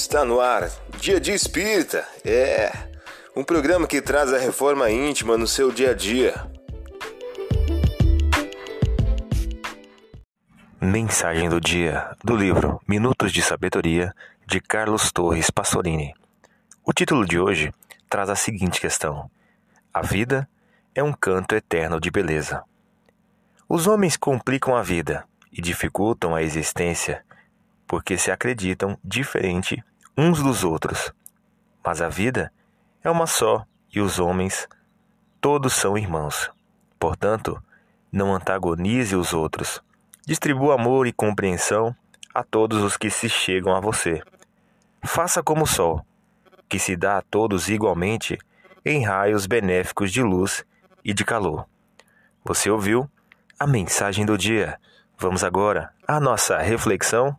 Está no ar, Dia de Espírita. É um programa que traz a reforma íntima no seu dia a dia. Mensagem do dia do livro Minutos de Sabedoria de Carlos Torres Passolini. O título de hoje traz a seguinte questão: A vida é um canto eterno de beleza. Os homens complicam a vida e dificultam a existência porque se acreditam diferente uns dos outros. Mas a vida é uma só e os homens todos são irmãos. Portanto, não antagonize os outros. Distribua amor e compreensão a todos os que se chegam a você. Faça como o sol, que se dá a todos igualmente em raios benéficos de luz e de calor. Você ouviu a mensagem do dia. Vamos agora à nossa reflexão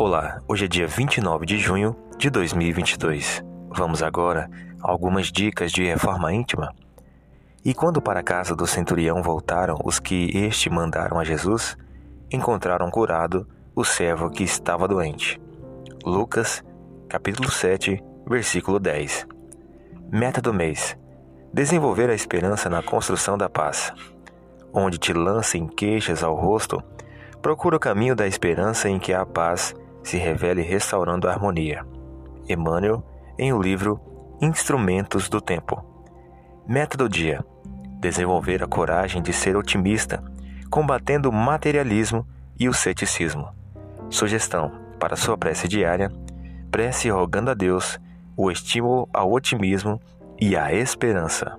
Olá, hoje é dia 29 de junho de 2022. Vamos agora a algumas dicas de reforma íntima. E quando para a casa do centurião voltaram os que este mandaram a Jesus, encontraram curado o servo que estava doente. Lucas, capítulo 7, versículo 10. Meta do mês: desenvolver a esperança na construção da paz. Onde te lancem queixas ao rosto, procura o caminho da esperança em que a paz se revele restaurando a harmonia. Emmanuel, em o livro Instrumentos do Tempo. Meta do dia: desenvolver a coragem de ser otimista, combatendo o materialismo e o ceticismo. Sugestão para sua prece diária: prece rogando a Deus o estímulo ao otimismo e à esperança.